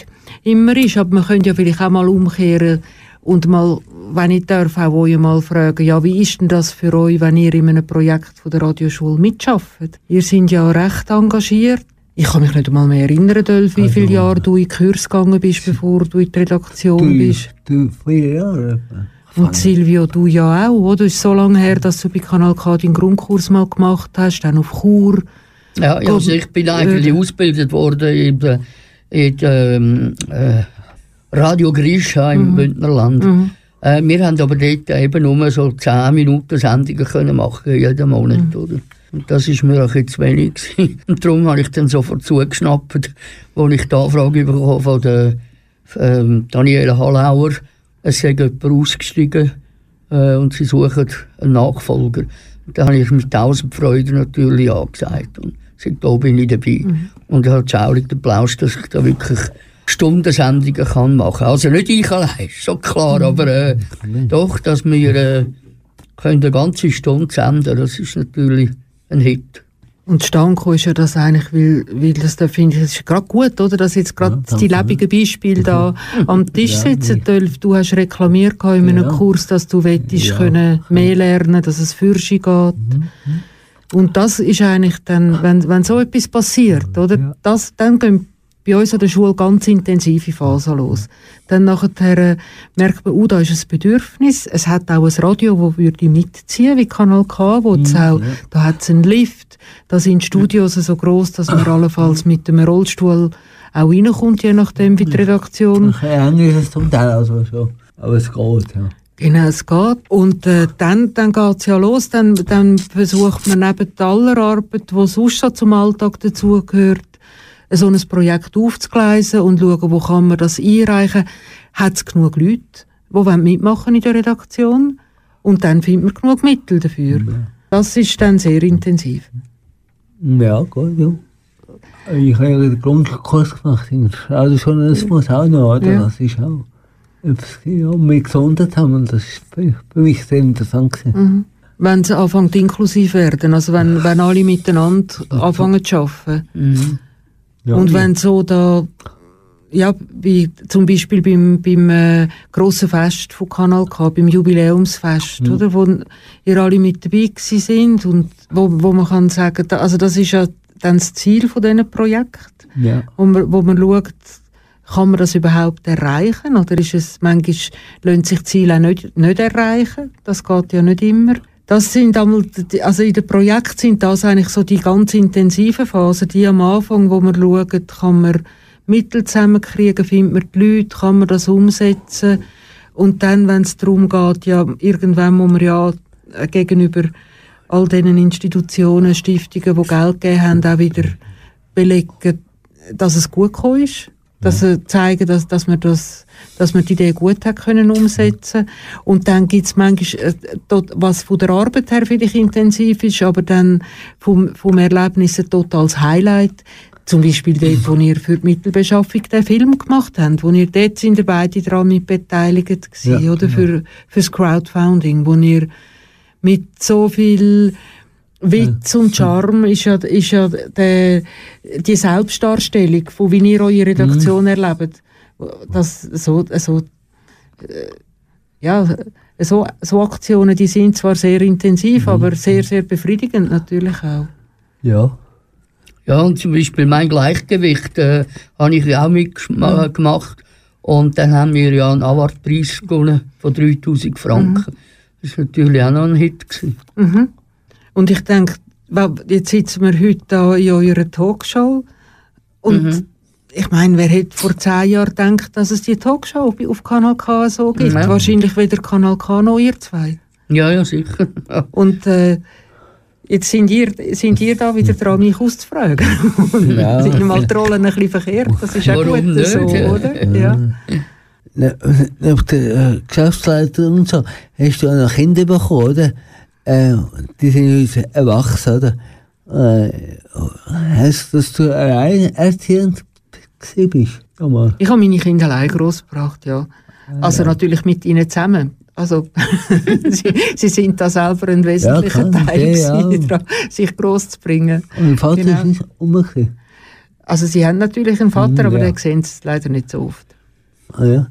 immer ist. Aber man könnte ja vielleicht auch mal umkehren und mal, wenn ich darf, auch euch mal fragen, ja, wie ist denn das für euch, wenn ihr in einem Projekt von der Radioschule mitschafft? Ihr seid ja recht engagiert. Ich kann mich nicht einmal mehr erinnern, Dolph, wie viele Jahre du in die Kurs gegangen bist, bevor du in die Redaktion bist. du vier Jahre. Und Silvio, du ja auch, oder? Es ist so lange her, dass du bei Kanal K deinen Grundkurs mal gemacht hast, dann auf Chur. Ja, ja also ich bin eigentlich ausgebildet worden in, der- in ähm, äh, Radio Grisha im Bündnerland. Äh, wir haben aber dort eben nur so 10 Minuten Sendungen können machen jeden Monat. Oder? Und das ist mir auch jetzt wenig. gewesen. [LAUGHS] Und darum habe ich dann sofort zugeschnappt, als ich die Anfrage bekommen von der ähm, Daniela Hallauer. Es sei jemand ausgestiegen äh, und sie suchen einen Nachfolger. Da habe ich mit tausend Freude natürlich ja gesagt. Und seitdem bin ich dabei. Und ich habe schaurig den Applaus, dass ich da wirklich Stundensendungen kann machen Also nicht ich allein, schon klar, aber äh, doch, dass wir äh, können eine ganze Stunde senden, das ist natürlich ein Hit. Und Stanko ist ja das eigentlich, weil, weil das da finde ich, es ist gerade gut, oder? Dass jetzt gerade Ja, die lebenden Beispiele da am Tisch Ja, sitzen. Dolph, du hast reklamiert in einem Ja. Kurs, dass du wettest Ja. können mehr lernen, dass es für sich geht. Und das ist eigentlich dann, wenn, wenn so etwas passiert, oder? Ja. Das, dann gehen bei uns an der Schule ganz intensive Phasen los. Dann nachher äh, merkt man, oh, da ist ein Bedürfnis. Es hat auch ein Radio, das würde mitziehen, wie Kanal K, wo es auch, da hat es einen Lift. Da sind die Studios so groß, dass man [COUGHS] allenfalls mit dem Rollstuhl auch reinkommt, je nachdem, wie die Redaktion eng ist es zum Teil also schon. Aber es geht, ja. Genau, es geht. Und äh, dann, dann geht's ja los. Dann, dann versucht man neben aller Arbeit, die sonst so zum Alltag dazugehört, so ein Projekt aufzugleisen und schauen, wo kann man das einreichen. Hat es genug Leute, die mitmachen in der Redaktion? Und dann findet man genug Mittel dafür. Das ist dann sehr intensiv. Ja, gut, ja. Ich habe ja den Grundkurs gemacht in Radiojournalismus auch noch, oder? Ja. Das ist auch ja, mit Gesundheit haben und das ist für mich sehr interessant gewesen. Wenn sie anfangen inklusiv werden, also wenn, wenn alle miteinander anfangen zu arbeiten. Ja, und wenn so da, ja, wie zum Beispiel beim, beim äh, grossen Fest von Kanal K, beim Jubiläumsfest, oder, wo ihr alle mit dabei sind und wo, wo man kann sagen, also das ist ja dann das Ziel von diesen Projekten, Ja. wo man, wo man schaut, kann man das überhaupt erreichen oder ist es, manchmal lassen sich Ziele auch nicht, nicht erreichen, das geht ja nicht immer. Das sind einmal, also in den Projekten sind das eigentlich so die ganz intensiven Phasen, die am Anfang, wo man schaut, kann man Mittel zusammenkriegen, findet man die Leute, kann man das umsetzen und dann, wenn es darum geht, ja, irgendwann muss man ja gegenüber all diesen Institutionen, Stiftungen, die Geld gegeben haben, auch wieder belegen, dass es gut gekommen ist. Dass sie zeigen, dass, dass, man das, dass man die Idee gut hat können umsetzen Und dann gibt es manchmal, äh, dort, was von der Arbeit her vielleicht intensiv ist, aber dann vom, vom Erlebnis ein totales Highlight. Zum Beispiel dort, wo ihr für die Mittelbeschaffung den Film gemacht habt, wo ihr dort sind ihr beide daran mit beteiligt gewesen, Ja, oder? genau. Für, fürs Crowdfunding, wo ihr mit so viel Witz und Charme ist ja, ist ja der, die Selbstdarstellung, von wie ihr eure Redaktion erlebt. Das, so, so, äh, ja, so, so Aktionen, die sind zwar sehr intensiv, aber sehr, sehr befriedigend natürlich auch. Ja. Ja, und zum Beispiel mein Gleichgewicht äh, habe ich ja auch mitgemacht. Und dann haben wir ja einen Award-Preis gewonnen von 3000 Franken. Das war natürlich auch noch ein Hit. Gewesen. Mhm. Und ich denke, jetzt sitzen wir heute da in eurer Talkshow und Mhm. ich meine, wer hätte vor zehn Jahren gedacht, dass es die Talkshow auf Kanal K so gibt? Ja. Wahrscheinlich weder Kanal K noch ihr zwei. Ja, ja, sicher. [LAUGHS] Und äh, jetzt sind ihr, sind ihr da wieder dran, mich auszufragen. [LAUGHS] Ja. sind mal die Rollen ein bisschen verkehrt. Das ist auch gut nicht? so, oder? Ja. Ne- Neben der äh, Geschäftsleiterin und so, hast du auch noch Kinder bekommen, oder? Äh, die sind jetzt erwachsen, oder? Äh, heißt dass du allein erziehend bist? Mal. Ich habe meine Kinder allein großgebracht, ja. Also natürlich mit ihnen zusammen. Also [LAUGHS] sie, sie sind da selber ein wesentlicher ich Teil, sehen, ja. [LAUGHS] sich groß zu bringen. Und mein Vater Genau. ist umgekehrt. Also sie haben natürlich einen Vater, Mhm, aber ja. den sehen sie leider nicht so oft. Ah, ja.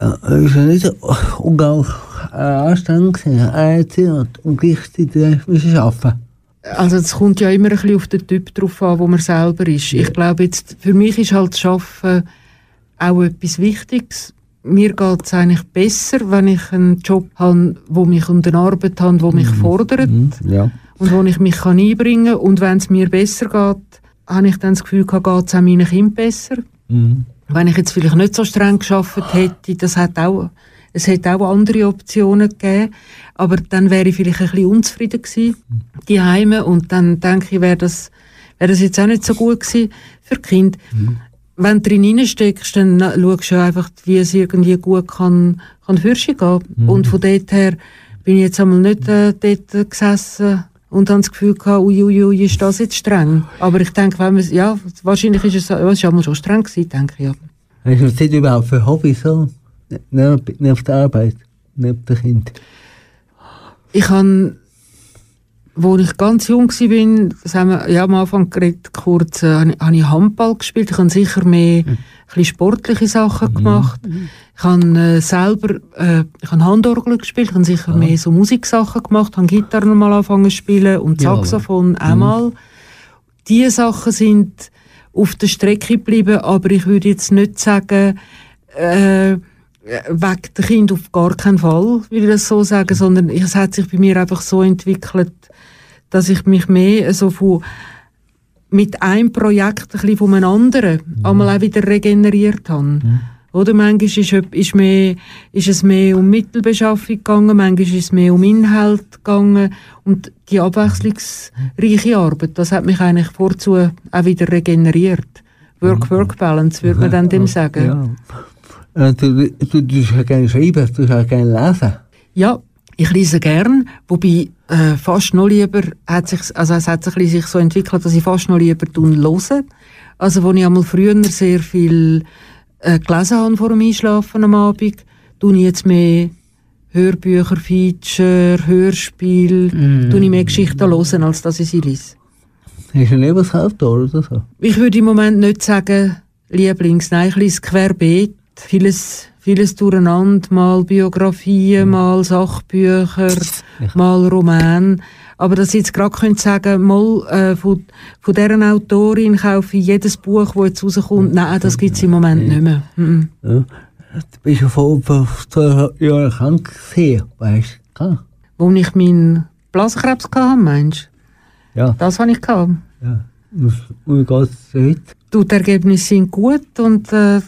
Ist ja nicht äh, anstrengend gewesen, erziehen und, und gleichzeitig müssen arbeiten. Also es kommt ja immer ein bisschen auf den Typ drauf an, wo man selber ist. Ich glaube jetzt, für mich ist halt das Arbeiten auch etwas Wichtiges. Mir geht es eigentlich besser, wenn ich einen Job habe, wo mich und eine Arbeit habe, wo mich fordert Mhm. Ja. und wo ich mich kann einbringen kann. Und wenn es mir besser geht, habe ich dann das Gefühl, geht es auch meinen Kindern besser. Mhm. Wenn ich jetzt vielleicht nicht so streng geschafft hätte, das hat auch, es hätte auch andere Optionen gegeben, aber dann wäre ich vielleicht ein bisschen unzufrieden gewesen, die Heime, und dann denke ich, wäre das, wäre das jetzt auch nicht so gut gewesen für die Kinder. Wenn du drin steckst, dann schaust du einfach, wie es irgendwie gut kann, kann gehen. Und von dort her bin ich jetzt einmal nicht äh, dort gesessen und habe das Gefühl gehabt, ui, ui, ui, ist das jetzt streng? Aber ich denke, wenn man, ja, wahrscheinlich ist es, ja, es ist einmal schon streng gewesen, denke ich, ja. Hast du Zeit überhaupt für Hobbys so? Neben, neben der Arbeit, neben dem Kind? Ich habe, wo ich ganz jung war, das haben wir ja, am Anfang geredet, kurz, äh, habe ich- Handball gespielt. Ich habe sicher mehr ein bisschen sportliche Sachen gemacht. Ich habe äh, selber äh, ich habe Handorgel gespielt, ich habe sicher mehr so Musiksachen gemacht, habe Gitarre mal angefangen zu spielen und Ja. Saxophon auch mal. Diese Sachen sind auf der Strecke geblieben, aber ich würde jetzt nicht sagen, äh, wegen der Kind auf gar keinen Fall, würde ich das so sagen, sondern es hat sich bei mir einfach so entwickelt, dass ich mich mehr so von mit einem Projekt ein bisschen von einem anderen einmal auch wieder regeneriert habe. Oder manchmal ist, es- ist, mehr, ist es mehr um Mittelbeschaffung gegangen, manchmal ist es mehr um Inhalt gegangen. Und die abwechslungsreiche Arbeit, das hat mich eigentlich vorzu auch wieder regeneriert. Work-Work-Balance, würde man dann dem sagen. Ja. Äh, du, du, du ja gerne schreiben, du ja gerne lesen. Ja, ich lese gern, wobei äh, fast noch lieber hat sich, also es hat sich, ein bisschen sich so entwickelt, dass ich fast noch lieber tun höre. Also wo ich einmal früher sehr viel äh, gelesen habe vor dem Einschlafen am Abend, tue ich jetzt mehr Hörbücher, Feature, Hörspiel, Mm. tue ich mehr Geschichten hören, als dass ich sie lese. Hast du einen Lebensautor oder so? Ich würde im Moment nicht sagen, Lieblings, nein, ich lese querbeet. Vieles, vieles durcheinander, mal Biografien, mal Sachbücher, mal Roman. Aber dass ich jetzt gerade könnte sagen, mal äh, von, von deren Autorin kaufe ich jedes Buch, das jetzt rauskommt. Nein, das gibt es im Moment nicht mehr. Mhm. Ja. Du bist ja vor zwei Jahren krank gewesen, weißt du? Ja. Wo ich meinen Blasenkrebs hatte, meinst Ja. du? Das habe ich gehabt. ja. Und wie geht es heute? Die Ergebnisse sind gut und äh,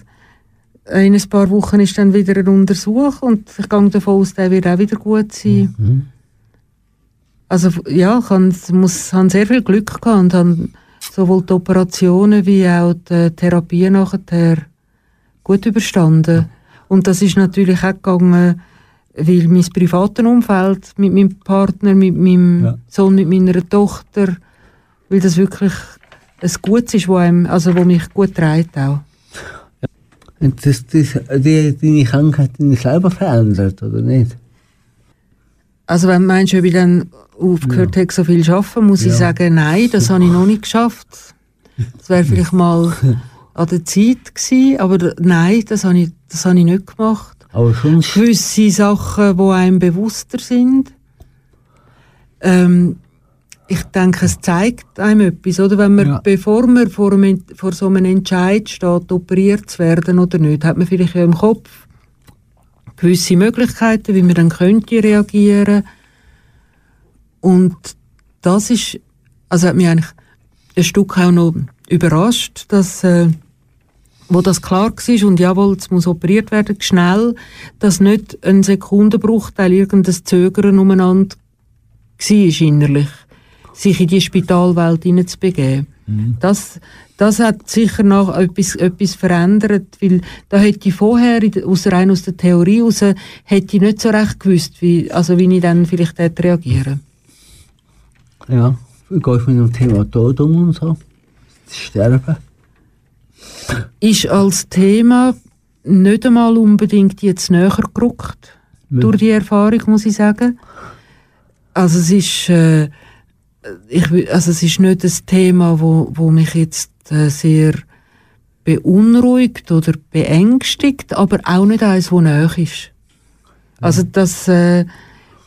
in ein paar Wochen ist dann wieder ein Untersuch und ich gehe davon aus, der wird auch wieder gut sein. Mhm. Also ja, ich muss, han sehr viel Glück gehabt und habe sowohl die Operationen wie auch die Therapie nachher gut überstanden. Und das ist natürlich auch gegangen, weil mein privates Umfeld mit meinem Partner, mit meinem Ja. Sohn, mit meiner Tochter, weil das wirklich ein Gutes ist, wo, einem, also wo mich gut trägt auch. Und das, das, die, deine Krankheit dein selber verändert, oder nicht? Also wenn du meinst, ob ich dann aufgehört habe, so viel zu arbeiten, muss ich Ja. sagen, nein, das habe ich noch nicht geschafft. Das wäre [LAUGHS] vielleicht mal an der Zeit gewesen, aber nein, das habe ich, das habe ich nicht gemacht. Aber sonst, Gewisse Sachen, die einem bewusster sind. Ähm, ich denke, es zeigt einem etwas, oder? Wenn man, Ja. bevor man vor, einem, vor so einem Entscheid steht, operiert zu werden oder nicht, hat man vielleicht ja im Kopf gewisse Möglichkeiten, wie man dann könnte reagieren. Und das ist, also hat mich eigentlich ein Stück auch noch überrascht, dass, äh, wo das klar war und jawohl, es muss operiert werden, schnell, dass nicht ein Sekundenbruchteil irgendein Zögern umeinander war innerlich, sich in die Spitalwelt hineinzubegeben. Das, das hat sicher noch etwas, etwas verändert, weil da hätte ich vorher, aus, rein aus der Theorie heraus, hätte ich nicht so recht gewusst, wie, also wie ich dann vielleicht hätte reagieren. Ja, wie gehst du mit dem Thema Tod um und so? Das Sterben. Ist als Thema nicht einmal unbedingt jetzt näher gerückt, durch die Erfahrung, muss ich sagen. Also es ist, äh, ich, also es ist nicht ein Thema, wo, wo mich jetzt äh, sehr beunruhigt oder beängstigt, aber auch nicht eins, wo näher ist. Also das äh,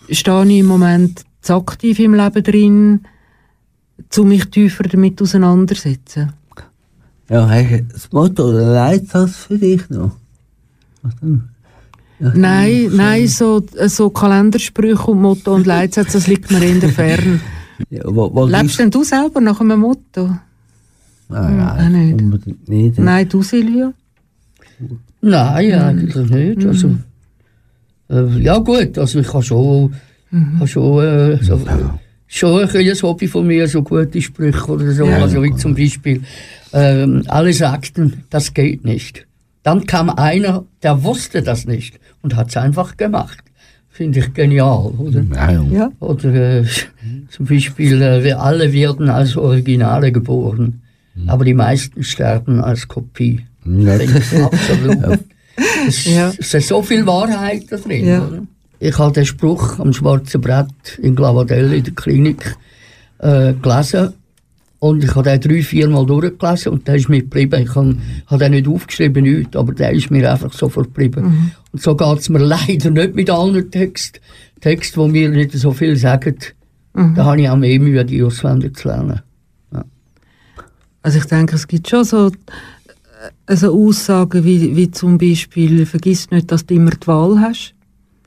stehe ich im Moment zu aktiv im Leben drin, zu mich tiefer damit auseinandersetzen. Ja, hast du das Motto oder Leitsatz für dich noch? Nein, nein, so, so Kalendersprüche und Motto und Leitsätze, das liegt mir in der Ferne. [LAUGHS] Ja, wo, wo Lebst denn du selber nach einem Motto? Nein, auch nein, nicht. unbedingt nicht. Nein, du Silvia? Nein, eigentlich nicht. Also, äh, ja gut, also ich habe schon, habe schon, äh, so, schon ein kleines Hobby von mir, so gute Sprüche oder so. Ja. Also wie zum Beispiel, ähm, alle sagten, das geht nicht. Dann kam einer, der wusste das nicht und hat es einfach gemacht. Finde ich genial, oder? Nein, Ja. Oder äh, [LAUGHS] zum Beispiel, äh, wir alle werden als Originale geboren, aber die meisten sterben als Kopie. absolut. [LAUGHS] Es, Ja. es ist so viel Wahrheit da drin. Ja. Oder? Ich habe den Spruch am schwarzen Brett in Glavadell in der Klinik äh, gelesen und ich habe den drei, vier Mal durchgelesen und der ist mir geblieben. Ich habe hab den nicht aufgeschrieben, nicht, aber der ist mir einfach sofort geblieben. Und so geht es mir [LAUGHS] leider nicht mit allen Texten. Texte, die mir nicht so viel sagen, da habe ich auch mehr Mühe, die auswendig zu lernen. Also ich denke, es gibt schon so äh, so Aussagen wie, wie zum Beispiel, vergiss nicht, dass du immer die Wahl hast.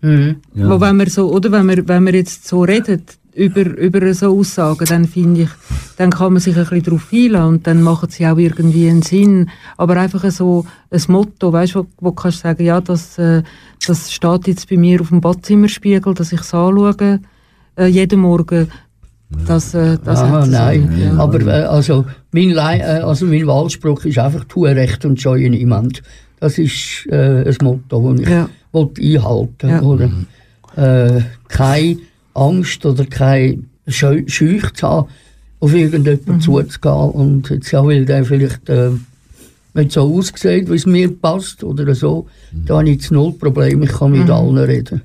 Mhm. Ja. Wo wenn wir so, oder wenn wir, wenn wir jetzt so reden, über, über so Aussagen, dann finde ich, dann kann man sich ein bisschen darauf einlassen und dann machen sie auch irgendwie einen Sinn. Aber einfach so ein Motto, weißt du, wo, wo kannst du sagen, ja, das, äh, das steht jetzt bei mir auf dem Badzimmerspiegel, dass ich es anschaue, äh, jeden Morgen. Das, äh, das Aha, hat so- nein. ja. Aber äh, also, mein, äh, also mein Wahlspruch ist einfach «Tue Recht und scheue niemand». Das ist äh, ein Motto, das ich Ja. einhalten Ja. oder? Äh, Keine Angst oder keine Scheu Scheuch zu haben, auf irgendjemanden zuzugehen. Und jetzt ja, weil der vielleicht äh, nicht so aussieht, wie es mir passt oder so, da habe ich jetzt null Problem, ich kann mit allen reden.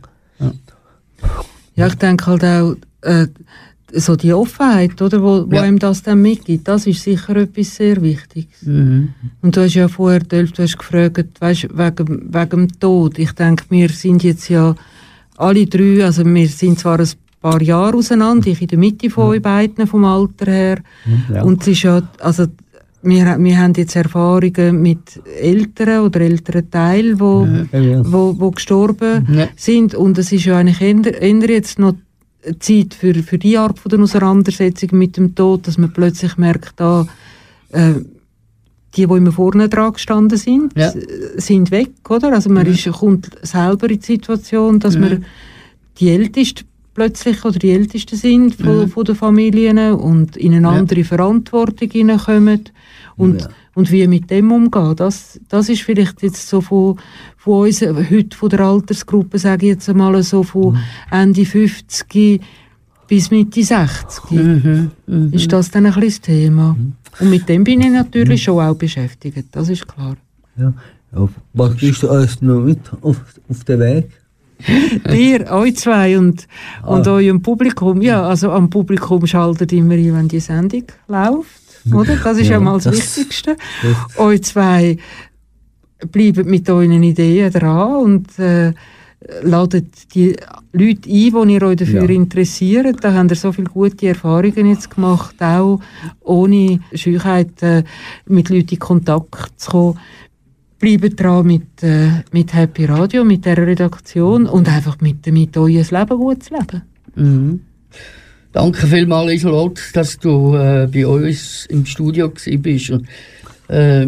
Ja, ich denke halt auch, äh, so die Offenheit, oder, wo, wo Ja. ihm das dann mitgibt, das ist sicher etwas sehr Wichtiges. Mhm. Und du hast ja vorher, Delf, du hast gefragt, weißt, wegen, wegen dem Tod. Ich denke, wir sind jetzt ja alle drei, also wir sind zwar ein paar Jahre auseinander, ich in der Mitte von euch beiden, vom Alter her. Ja. Und es ist ja, also, wir, wir haben jetzt Erfahrungen mit Eltern oder älteren Teilen, wo, Ja, wo, wo gestorben Ja. sind. Und es ist ja eigentlich eher jetzt noch Zeit für, für die Art von der Auseinandersetzung mit dem Tod, dass man plötzlich merkt, da, äh, die, die immer vorne dran gestanden sind, Ja. sind weg, oder? Also man ist, kommt selber in die Situation, dass man die Ältesten plötzlich oder die Ältesten sind von, von den Familien und in eine Ja. andere Verantwortung hineinkommen und, Ja. und wie mit dem umgehen. Das, das ist vielleicht jetzt so von, von uns, heute von der Altersgruppe, sage ich jetzt einmal so von Ende 50 bis Mitte 60. Mhm. Mhm. Ist das dann ein bisschen das Thema? Und mit dem bin ich natürlich schon auch beschäftigt, das ist klar. Ja. Was gibst du alles noch mit auf, auf den Weg? [LAUGHS] Dir, euch zwei und, und eurem Publikum. Ja, also am Publikum schaltet immer ein, wenn die Sendung läuft. Oder? Das ist ja, Ja, mal das, das- Wichtigste. das- Euch zwei bleiben mit euren Ideen dran und äh, ladet die Leute ein, die ihr euch dafür Ja. interessiert. Da habt ihr so viele gute Erfahrungen jetzt gemacht, auch ohne Scheuheit äh, mit Leuten in Kontakt zu kommen. Bleibt dran mit, äh, mit Happy Radio, mit dieser Redaktion und einfach mit, mit euer Leben gut zu leben. Mhm. Danke vielmals, Isolot, dass du äh, bei uns im Studio bist. Und, äh,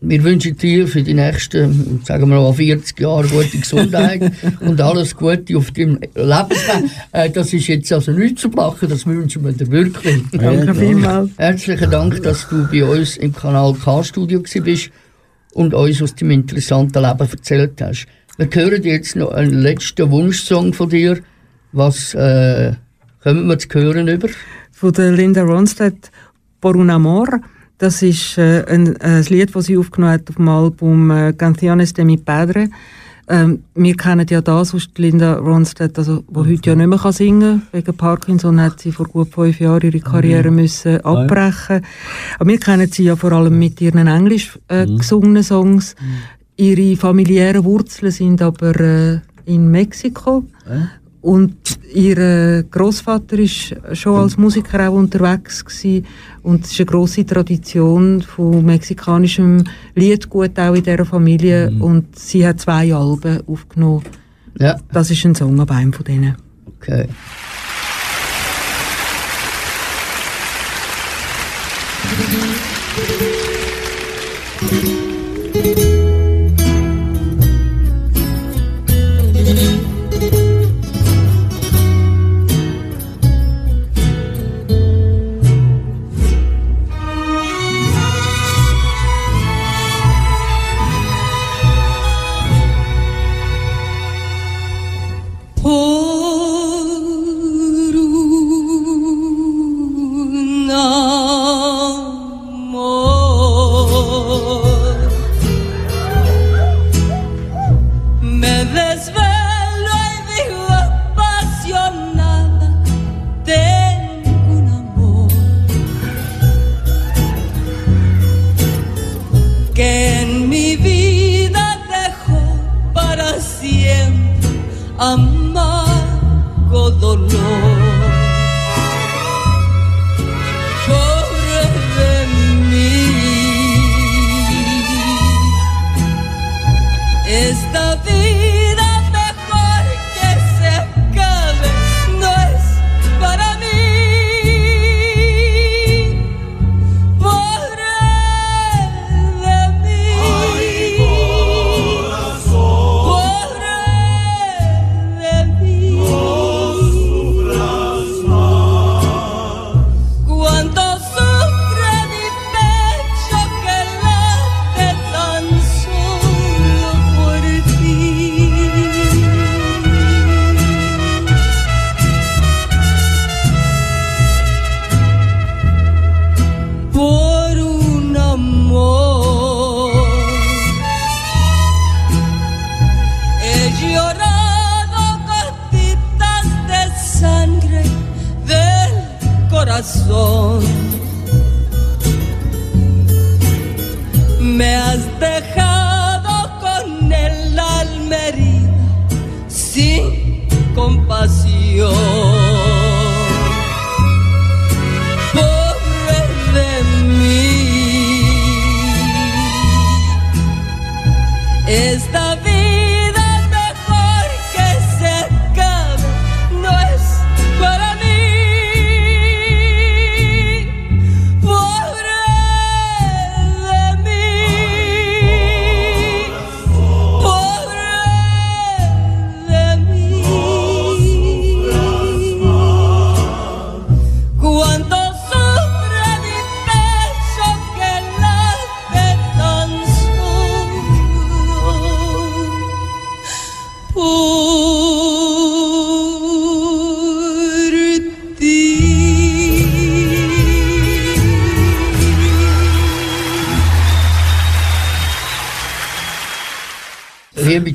wir wünschen dir für die nächsten, sagen wir mal, 40 Jahre gute Gesundheit [LAUGHS] und alles Gute auf deinem Lebensweg. Äh, das ist jetzt also nichts zu machen, das wünschen wir dir wirklich. Danke vielmals. Herzlichen Dank, dass du bei uns im Kanal K-Studio gewesen bist und uns aus deinem interessanten Leben erzählt hast. Wir hören jetzt noch einen letzten Wunschsong von dir. Was äh, kommen wir zu hören über? von der Linda Ronstadt Por un Amor. Das ist äh, ein, äh, ein Lied, das sie aufgenommen hat auf dem Album äh, Canciones de mi Padre. Ähm, wir kennen ja das aus Linda Ronstadt, also, wo heute ja nicht mehr kann singen Wegen Parkinson hat sie vor gut fünf Jahren ihre Karriere müssen abbrechen. Aber wir kennen sie ja vor allem mit ihren englisch äh, gesungenen Songs. Ihre familiären Wurzeln sind aber äh, in Mexiko. Und ihr Großvater ist schon als Musiker auch unterwegs gewesen. und es ist eine große Tradition von mexikanischem Liedgut auch in dieser Familie und sie hat zwei Alben aufgenommen. Ja, Das ist ein Song ab einem von denen. okay.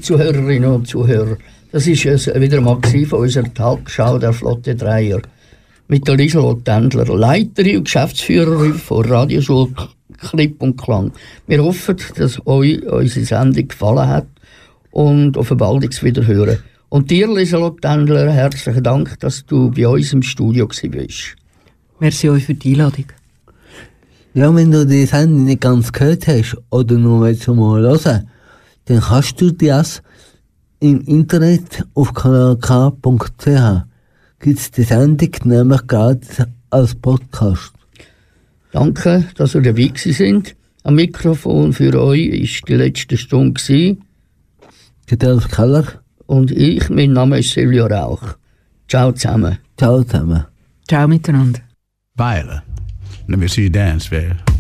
Zuhörerinnen und Zuhörer, das ist es wieder mal von unserer Talkshow der Flotte Dreier mit der Lieselot Tendler, Leiterin und Geschäftsführerin von Radioschule Klipp und Klang. Wir hoffen, dass euch unsere Sendung gefallen hat und auf ein baldiges Wiederhören. Und dir, Lieselot Tendler, herzlichen Dank, dass du bei uns im Studio warst. Merci euch für die Einladung. Ja, wenn du die Sendung nicht ganz gehört hast oder nur willst du mal hören, dann kannst du das im Internet auf kanalk.ch gibt es die Sendung nämlich gratis als Podcast. Danke, dass ihr dabei sind. Am Mikrofon für euch ist die letzte Stunde gewesen. Gedolf Keller, und ich, mein Name ist Silvio Rauch. Ciao zusammen. ciao zusammen. Ciao miteinander. Viola, let me see you dance, babe.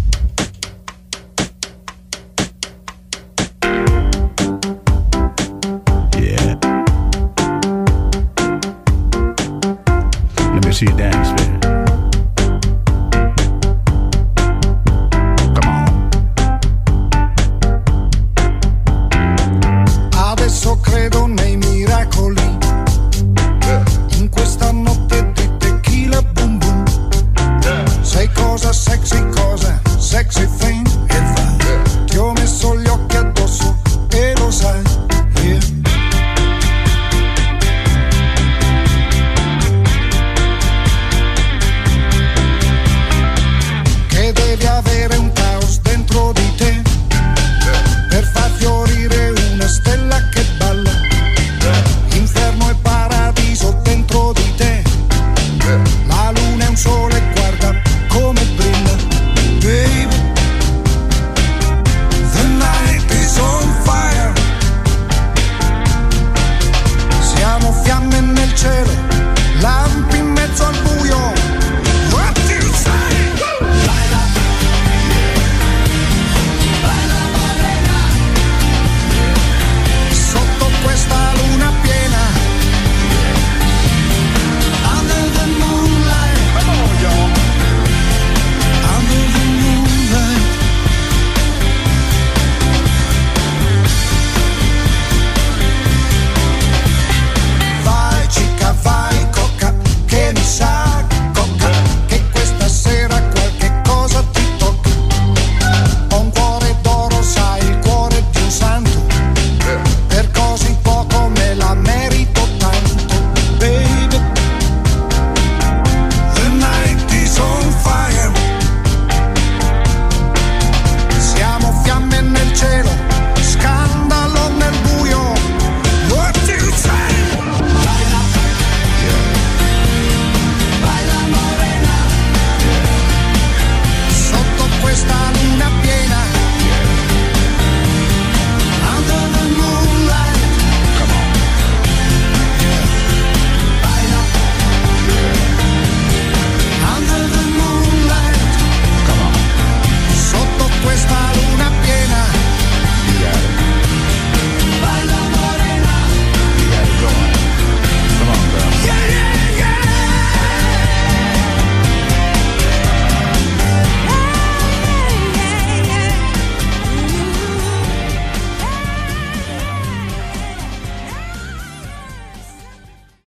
you then. chain.